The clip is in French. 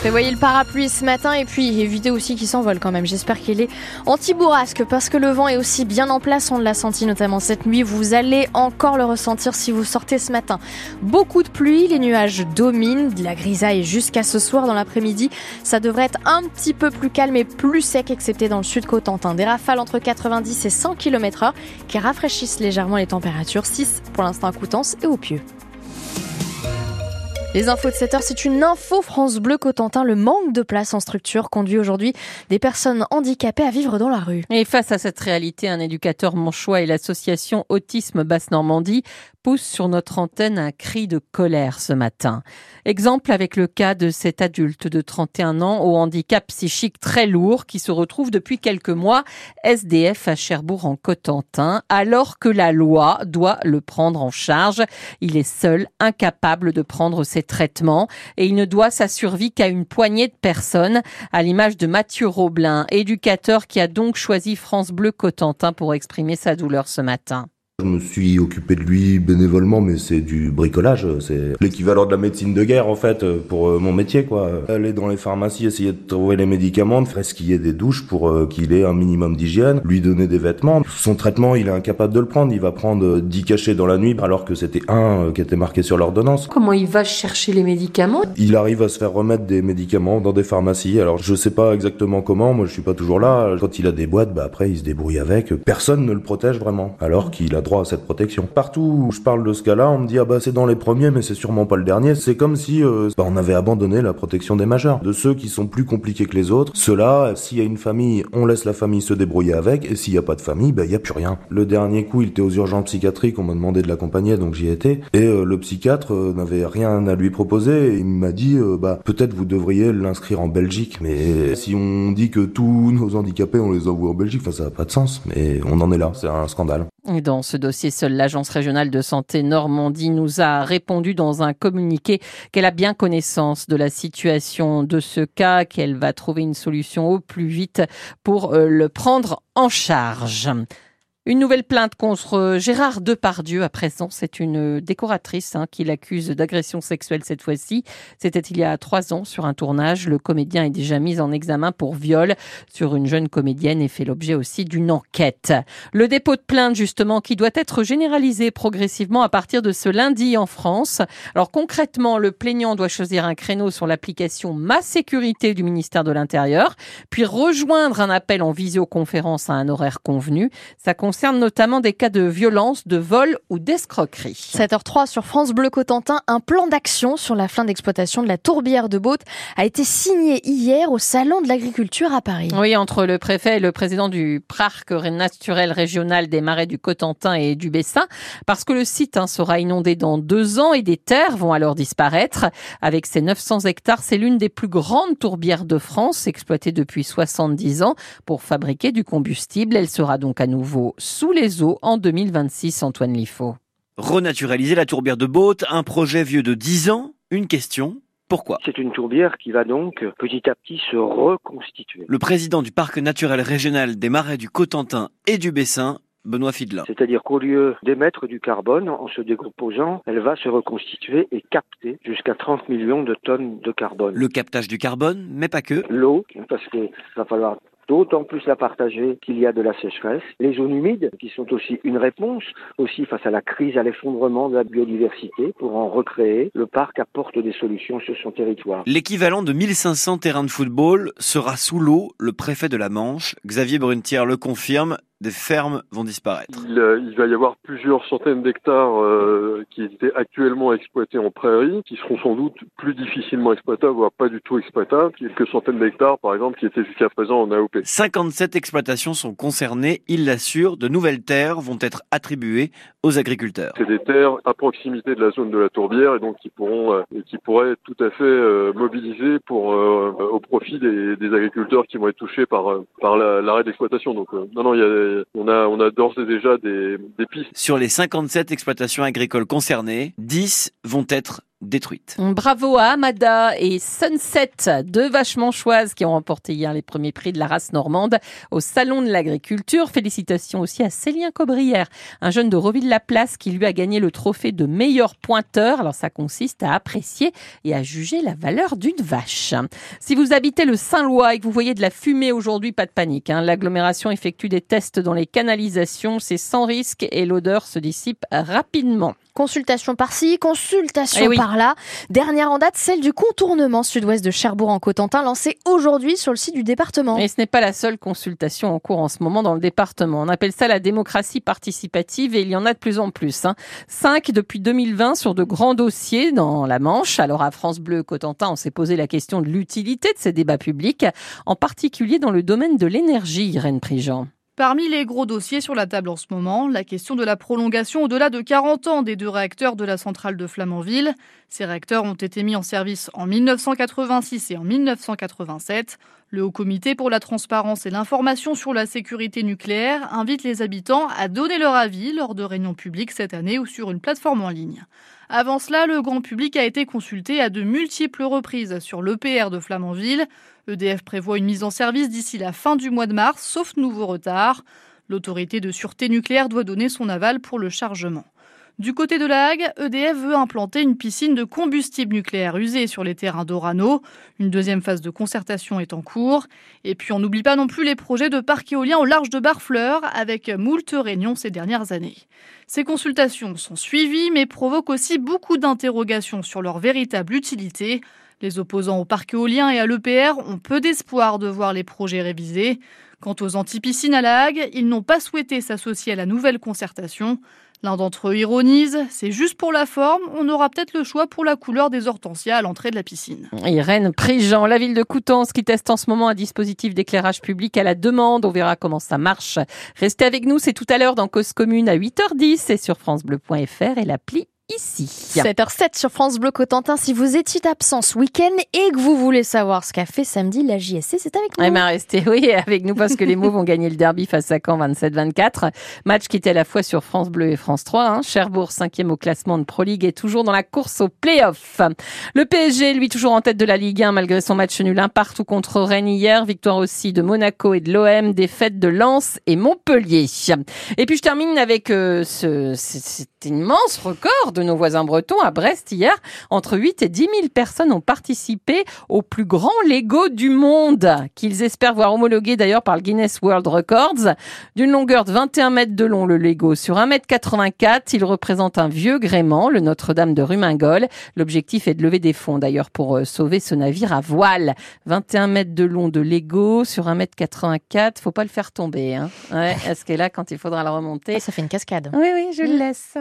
Prévoyez le parapluie ce matin et puis évitez aussi qu'il s'envole quand même. J'espère qu'il est anti-bourrasque parce que le vent est aussi bien en place. On l'a senti notamment cette nuit. Vous allez encore le ressentir si vous sortez ce matin. Beaucoup de pluie, les nuages dominent, de la grisaille jusqu'à ce soir dans l'après-midi. Ça devrait être un petit peu plus calme et plus sec, excepté dans le sud Cotentin. Des rafales entre 90 et 100 km h qui rafraîchissent légèrement les températures. 6 pour l'instant à Coutances et au Pieux. Les infos de 7 heure, c'est une info France Bleu Cotentin. Le manque de place en structure conduit aujourd'hui des personnes handicapées à vivre dans la rue. Et face à cette réalité, un éducateur manchois et l'association Autisme Basse-Normandie poussent sur notre antenne un cri de colère ce matin. Exemple avec le cas de cet adulte de 31 ans au handicap psychique très lourd qui se retrouve depuis quelques mois SDF à Cherbourg en Cotentin alors que la loi doit le prendre en charge. Il est seul, incapable de prendre ses traitements et il ne doit sa survie qu'à une poignée de personnes, à l'image de Mathieu Roblin, éducateur qui a donc choisi France Bleu Cotentin pour exprimer sa douleur ce matin. Je me suis occupé de lui bénévolement, mais c'est du bricolage. C'est l'équivalent de la médecine de guerre, en fait, pour euh, mon métier, quoi. Aller dans les pharmacies, essayer de trouver les médicaments, de fresquiller des douches pour euh, qu'il ait un minimum d'hygiène, lui donner des vêtements. Son traitement, il est incapable de le prendre. Il va prendre 10 cachets dans la nuit, alors que c'était un euh, qui était marqué sur l'ordonnance. Comment il va chercher les médicaments? Il arrive à se faire remettre des médicaments dans des pharmacies. Alors, je sais pas exactement comment. Moi, je suis pas toujours là. Quand il a des boîtes, bah après, il se débrouille avec. Personne ne le protège vraiment. Alors qu'il a à cette protection. Partout où je parle de ce cas-là, on me dit ah bah c'est dans les premiers, mais c'est sûrement pas le dernier. C'est comme si euh, bah, on avait abandonné la protection des majeurs, de ceux qui sont plus compliqués que les autres. Ceux-là, s'il y a une famille, on laisse la famille se débrouiller avec, et s'il y a pas de famille, bah il y a plus rien. Le dernier coup, il était aux urgences psychiatriques, on m'a demandé de l'accompagner, donc j'y étais, et euh, le psychiatre euh, n'avait rien à lui proposer. Il m'a dit bah peut-être vous devriez l'inscrire en Belgique, mais si on dit que tous nos handicapés on les envoie en Belgique, ça n'a pas de sens. Mais on en est là, c'est un scandale. Dans ce dossier, seule l'Agence régionale de santé Normandie nous a répondu dans un communiqué qu'elle a bien connaissance de la situation de ce cas, qu'elle va trouver une solution au plus vite pour euh, le prendre en charge. Une nouvelle plainte contre Gérard Depardieu. À présent, c'est une décoratrice hein, qui l'accuse d'agression sexuelle cette fois-ci. C'était il y a trois ans sur un tournage. Le comédien est déjà mis en examen pour viol sur une jeune comédienne et fait l'objet aussi d'une enquête. Le dépôt de plainte, justement, qui doit être généralisé progressivement à partir de ce lundi en France. Alors concrètement, le plaignant doit choisir un créneau sur l'application Ma Sécurité du ministère de l'Intérieur, puis rejoindre un appel en visioconférence à un horaire convenu. Ça concerne notamment des cas de violence, de vol ou d'escroquerie. 7h03 sur France Bleu Cotentin, un plan d'action sur la fin d'exploitation de la tourbière de Baute a été signé hier au Salon de l'Agriculture à Paris. Oui, entre le préfet et le président du parc naturel régional des marais du Cotentin et du Bessin, parce que le site hein, sera inondé dans deux ans et des terres vont alors disparaître. Avec ses 900 hectares, c'est l'une des plus grandes tourbières de France, exploitée depuis 70 ans pour fabriquer du combustible. Elle sera donc à nouveau sous les eaux en 2026, Antoine Liffaut. Renaturaliser la tourbière de Baute, un projet vieux de 10 ans, une question, pourquoi? C'est une tourbière qui va donc petit à petit se reconstituer. Le président du parc naturel régional des marais du Cotentin et du Bessin, Benoît Fidlin. C'est-à-dire qu'au lieu d'émettre du carbone en se décomposant, elle va se reconstituer et capter jusqu'à 30 millions de tonnes de carbone. Le captage du carbone, mais pas que. L'eau, parce qu'il va falloir d'autant plus la partager qu'il y a de la sécheresse. Les zones humides, qui sont aussi une réponse, aussi face à la crise, à l'effondrement de la biodiversité, pour en recréer, le parc apporte des solutions sur son territoire. L'équivalent de 1500 terrains de football sera sous l'eau. Le préfet de la Manche, Xavier Brunetière, le confirme des fermes vont disparaître. Il, euh, il, va y avoir plusieurs centaines d'hectares euh, qui étaient actuellement exploités en prairie, qui seront sans doute plus difficilement exploitables, voire pas du tout exploitables. Quelques centaines d'hectares, par exemple, qui étaient jusqu'à présent en AOP. 57 exploitations sont concernées, il l'assure. De nouvelles terres vont être attribuées aux agriculteurs. C'est des terres à proximité de la zone de la tourbière et donc qui pourront, euh, qui pourraient être tout à fait euh, mobilisées pour au profit des, des, agriculteurs qui vont être touchés par par l'arrêt d'exploitation. Donc non, non, il y a on a, on a d'ores et déjà des, des pistes. Sur les 57 exploitations agricoles concernées, 10 vont être détruites. Bravo à Amada et Sunset, deux vaches choises qui ont remporté hier les premiers prix de la race normande au Salon de l'Agriculture. Félicitations aussi à Célien Cobrière, un jeune de Reville-la-Place qui lui a gagné le trophée de meilleur pointeur. Alors ça consiste à apprécier et à juger la valeur d'une vache. Si vous habitez le Saint-Lois et que vous voyez de la fumée aujourd'hui, pas de panique. Hein. L'agglomération effectue des tests dans les canalisations, c'est sans risque et l'odeur se dissipe rapidement. Consultation par-ci, consultation eh par-là. Dernière en date, celle du contournement sud-ouest de Cherbourg en Cotentin, lancée aujourd'hui sur le site du département. Et ce n'est pas la seule consultation en cours en ce moment dans le département. On appelle ça la démocratie participative et il y en a de plus en plus. Hein. Cinq depuis 2020 sur de grands dossiers dans la Manche. Alors à France Bleu Cotentin, on s'est posé la question de l'utilité de ces débats publics, en particulier dans le domaine de l'énergie, Irène Prigent. Parmi les gros dossiers sur la table en ce moment, la question de la prolongation au-delà de 40 ans des deux réacteurs de la centrale de Flamanville. Ces réacteurs ont été mis en service en 1986 et en 1987. Le Haut Comité pour la transparence et l'information sur la sécurité nucléaire invite les habitants à donner leur avis lors de réunions publiques cette année ou sur une plateforme en ligne. Avant cela, le grand public a été consulté à de multiples reprises sur l'EPR de Flamanville. EDF prévoit une mise en service d'ici la fin du mois de mars, sauf nouveau retard. L'autorité de sûreté nucléaire doit donner son aval pour le chargement. Du côté de la Hague, EDF veut implanter une piscine de combustible nucléaire usé sur les terrains d'Orano. Une deuxième phase de concertation est en cours. Et puis on n'oublie pas non plus les projets de parc éolien au large de Barfleur, avec moult réunions ces dernières années. Ces consultations sont suivies, mais provoquent aussi beaucoup d'interrogations sur leur véritable utilité. Les opposants au parc éolien et à l'EPR ont peu d'espoir de voir les projets révisés. Quant aux anti-piscines à la Hague, ils n'ont pas souhaité s'associer à la nouvelle concertation. L'un d'entre eux ironise, c'est juste pour la forme, on aura peut-être le choix pour la couleur des hortensias à l'entrée de la piscine. Irène Prigent, la ville de Coutances qui teste en ce moment un dispositif d'éclairage public à la demande, on verra comment ça marche. Restez avec nous, c'est tout à l'heure dans Cause Commune à 8h10 et sur francebleu.fr et l'appli ici. 7h07 sur France Bleu Cotentin. Si vous étiez absent ce week-end et que vous voulez savoir ce qu'a fait samedi la JSC, c'est avec nous. Eh ben, restez, oui, avec nous parce que les mots vont gagner le derby face à Caen 27-24. Match qui était à la fois sur France Bleu et France 3. Hein. Cherbourg, cinquième au classement de Pro League, est toujours dans la course au play-off. Le PSG, lui, toujours en tête de la Ligue 1 malgré son match nul un partout contre Rennes hier. Victoire aussi de Monaco et de l'OM. Défaite de Lens et Montpellier. Et puis je termine avec euh, ce, cet immense record de de nos voisins bretons à Brest hier. Entre 8 et 10 000 personnes ont participé au plus grand Lego du monde, qu'ils espèrent voir homologué d'ailleurs par le Guinness World Records. D'une longueur de 21 mètres de long, le Lego sur 1 mètre 84, il représente un vieux gréement, le Notre-Dame de Rumingol. L'objectif est de lever des fonds d'ailleurs pour euh, sauver ce navire à voile. 21 mètres de long de Lego sur 1 mètre 84, faut pas le faire tomber. Hein. Ouais, est-ce que là, quand il faudra le remonter... Ah, ça fait une cascade. Oui, oui, je le laisse.